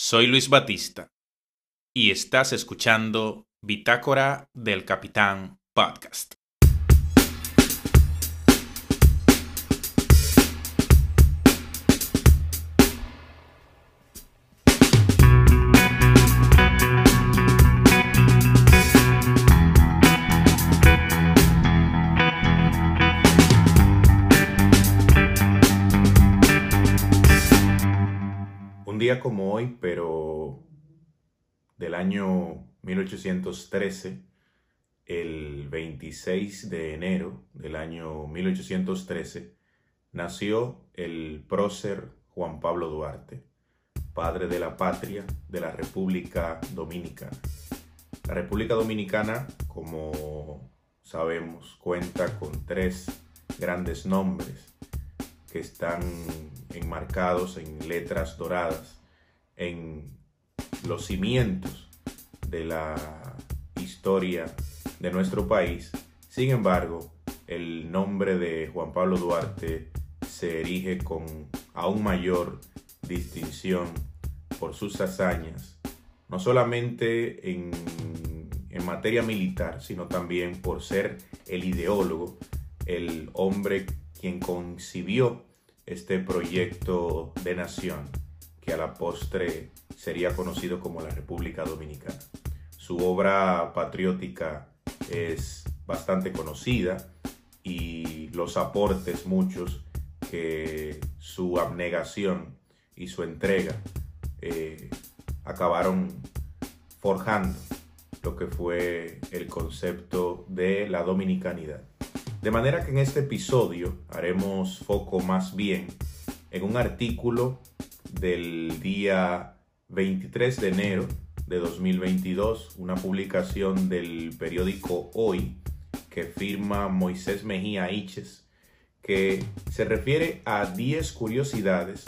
Soy Luis Batista y estás escuchando Bitácora del Capitán Podcast. Como hoy, pero del año 1813, el 26 de enero del año 1813, nació el prócer Juan Pablo Duarte, padre de la patria de la República Dominicana. La República Dominicana, como sabemos, cuenta con tres grandes nombres que están enmarcados en letras doradas en los cimientos de la historia de nuestro país. Sin embargo, el nombre de Juan Pablo Duarte se erige con aún mayor distinción por sus hazañas, no solamente en, materia militar, sino también por ser el ideólogo, el hombre quien concibió este proyecto de nación que a la postre sería conocido como la República Dominicana. Su obra patriótica es bastante conocida y los aportes muchos que su abnegación y su entrega eh, acabaron forjando lo que fue el concepto de la dominicanidad. De manera que en este episodio haremos foco más bien en un artículo del día 23 de enero de 2022, una publicación del periódico Hoy que firma Moisés Mejía Iches, que se refiere a 10 curiosidades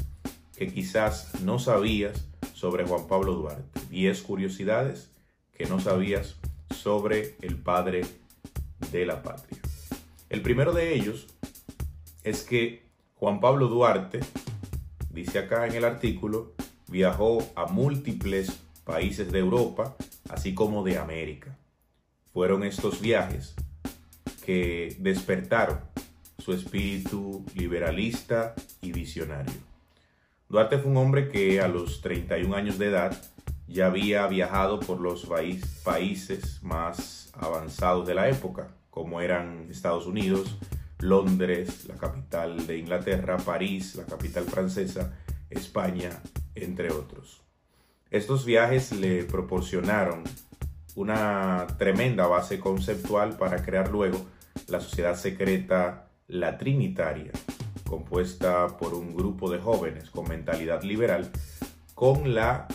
que quizás no sabías sobre Juan Pablo Duarte. 10 curiosidades que no sabías sobre el padre de la patria. El primero de ellos es que Juan Pablo Duarte, dice acá en el artículo, viajó a múltiples países de Europa, así como de América. Fueron estos viajes que despertaron su espíritu liberalista y visionario. Duarte fue un hombre que a los 31 años de edad ya había viajado por los países más avanzados de la época, como eran Estados Unidos, Londres, la capital de Inglaterra, París, la capital francesa, España, entre otros. Estos viajes le proporcionaron una tremenda base conceptual para crear luego la sociedad secreta La Trinitaria, compuesta por un grupo de jóvenes con mentalidad liberal, con la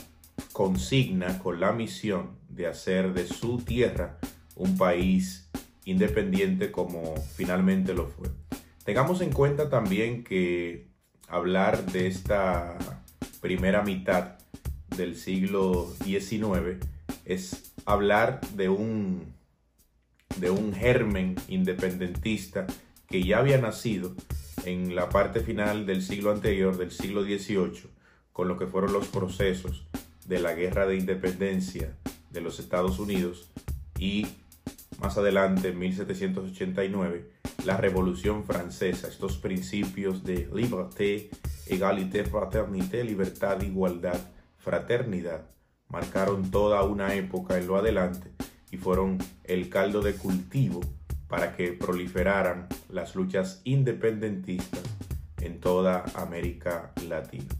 consigna, con la misión de hacer de su tierra un país independiente como finalmente lo fue. Tengamos en cuenta también que hablar de esta primera mitad del siglo XIX es hablar de un, de un germen independentista que ya había nacido en la parte final del siglo anterior, del siglo XVIII, con lo que fueron los procesos de la guerra de independencia de los Estados Unidos y más adelante, en 1789, la Revolución Francesa, estos principios de liberté, égalité, fraternité, libertad, igualdad, fraternidad, marcaron toda una época en lo adelante y fueron el caldo de cultivo para que proliferaran las luchas independentistas en toda América Latina.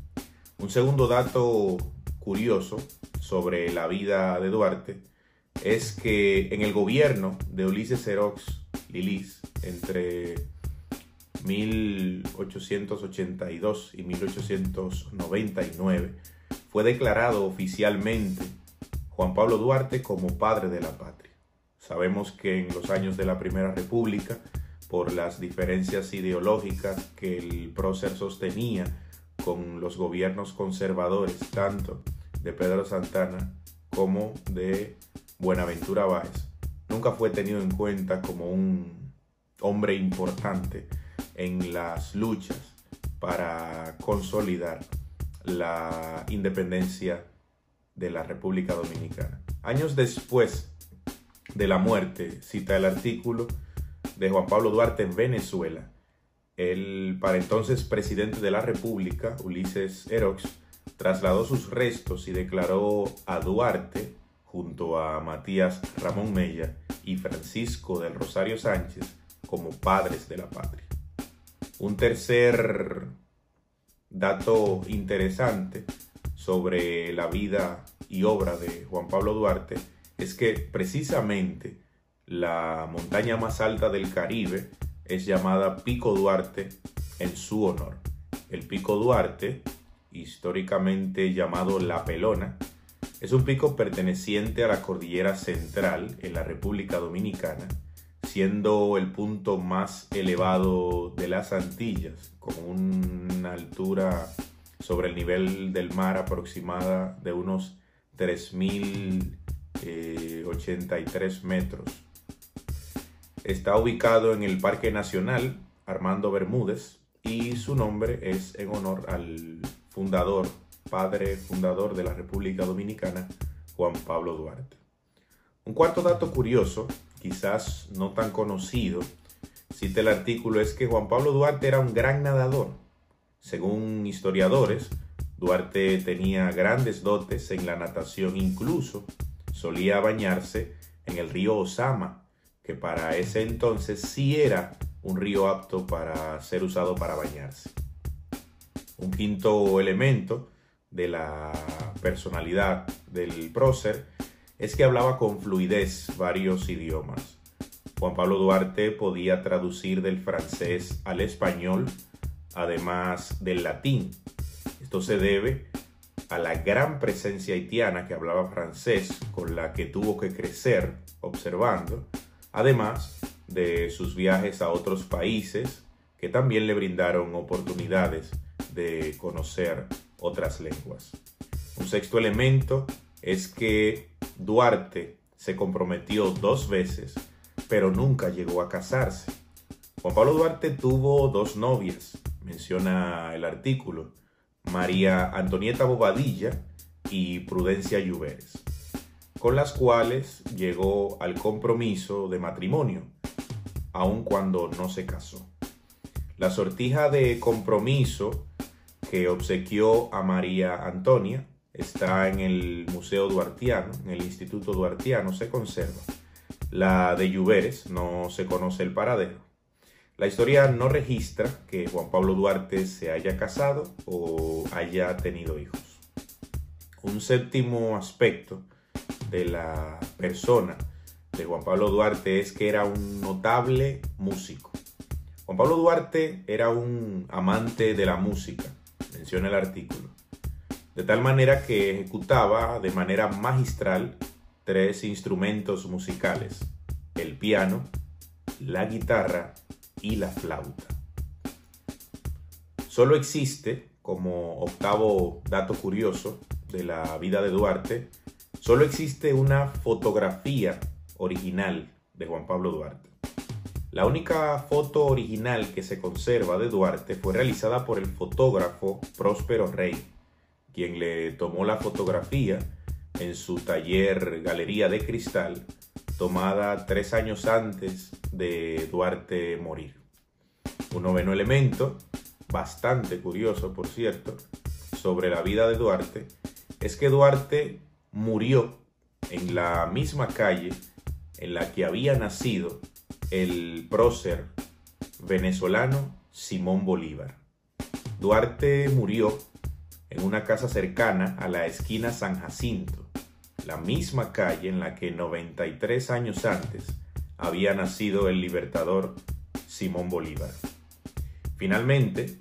Un segundo dato curioso sobre la vida de Duarte es que en el gobierno de Ulises Xerox Lilis entre 1882 y 1899 fue declarado oficialmente Juan Pablo Duarte como padre de la patria. Sabemos que en los años de la Primera República, por las diferencias ideológicas que el prócer sostenía con los gobiernos conservadores, tanto de Pedro Santana como de Buenaventura Báez nunca fue tenido en cuenta como un hombre importante en las luchas para consolidar la independencia de la República Dominicana. Años después de la muerte, cita el artículo de Juan Pablo Duarte en Venezuela, el para entonces presidente de la República, Ulises Erox, trasladó sus restos y declaró a Duarte, junto a Matías Ramón Mella y Francisco del Rosario Sánchez, como padres de la patria. Un tercer dato interesante sobre la vida y obra de Juan Pablo Duarte es que precisamente la montaña más alta del Caribe es llamada Pico Duarte en su honor. El Pico Duarte, históricamente llamado La Pelona, es un pico perteneciente a la cordillera central en la República Dominicana, siendo el punto más elevado de las Antillas, con una altura sobre el nivel del mar aproximada de unos 3.083 metros. Está ubicado en el Parque Nacional Armando Bermúdez y su nombre es en honor al fundador, padre fundador de la República Dominicana, Juan Pablo Duarte. Un cuarto dato curioso, quizás no tan conocido, cita el artículo, es que Juan Pablo Duarte era un gran nadador según historiadores, Duarte tenía grandes dotes en la natación, incluso solía bañarse en el río Osama, que para ese entonces sí era un río apto para ser usado para bañarse. Un quinto elemento de la personalidad del prócer es que hablaba con fluidez varios idiomas. Juan Pablo Duarte podía traducir del francés al español además del latín. Esto se debe a la gran presencia haitiana que hablaba francés con la que tuvo que crecer observando, además de sus viajes a otros países que también le brindaron oportunidades de conocer otras lenguas. Un sexto elemento es que Duarte se comprometió dos veces, pero nunca llegó a casarse. Juan Pablo Duarte tuvo dos novias, menciona el artículo, María Antonieta Bobadilla y Prudencia Lluveres, con las cuales llegó al compromiso de matrimonio, aun cuando no se casó. La sortija de compromiso que obsequió a María Antonia está en el Museo Duartiano, en el Instituto Duartiano se conserva. La de Lluveres no se conoce el paradero. La historia no registra que Juan Pablo Duarte se haya casado o haya tenido hijos. Un séptimo aspecto de la persona de Juan Pablo Duarte es que era un notable músico. Juan Pablo Duarte era un amante de la música, menciona el artículo, de tal manera que ejecutaba de manera magistral tres instrumentos musicales, el piano, la guitarra y la flauta. Solo existe, como octavo dato curioso de la vida de Duarte, solo existe una fotografía original de Juan Pablo Duarte. La única foto original que se conserva de Duarte fue realizada por el fotógrafo Próspero Rey, quien le tomó la fotografía en su taller Galería de Cristal tomada tres años antes de Duarte morir. Un noveno elemento, bastante curioso por cierto, sobre la vida de Duarte, es que Duarte murió en la misma calle en la que había nacido el prócer venezolano Simón Bolívar. Duarte murió en una casa cercana a la esquina San Jacinto, la misma calle en la que 93 años antes había nacido el libertador Simón Bolívar. Finalmente,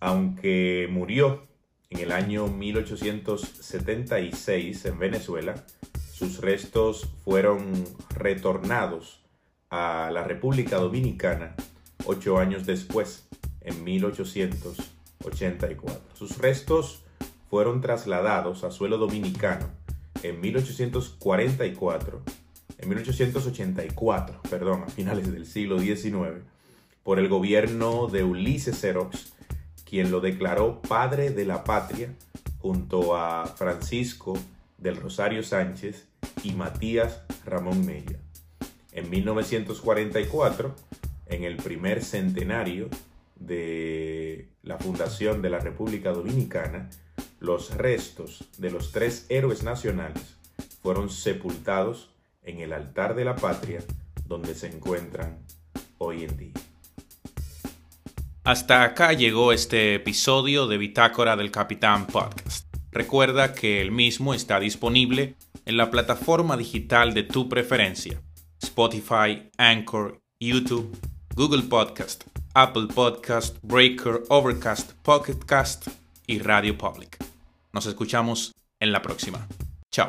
aunque murió en el año 1876 en Venezuela, sus restos fueron retornados a la República Dominicana ocho años después, en 1884. Sus restos fueron trasladados a suelo dominicano en 1844, en 1884, perdón, a finales del siglo XIX, por el gobierno de Ulises Xerox, quien lo declaró padre de la patria junto a Francisco del Rosario Sánchez y Matías Ramón Mella. En 1944, en el primer centenario de la fundación de la República Dominicana, los restos de los tres héroes nacionales fueron sepultados en el altar de la patria donde se encuentran hoy en día. Hasta acá llegó este episodio de Bitácora del Capitán Podcast. Recuerda que el mismo está disponible en la plataforma digital de tu preferencia, Spotify, Anchor, YouTube, Google Podcast, Apple Podcast, Breaker, Overcast, Pocket Cast y Radio Public. Nos escuchamos en la próxima. Chao.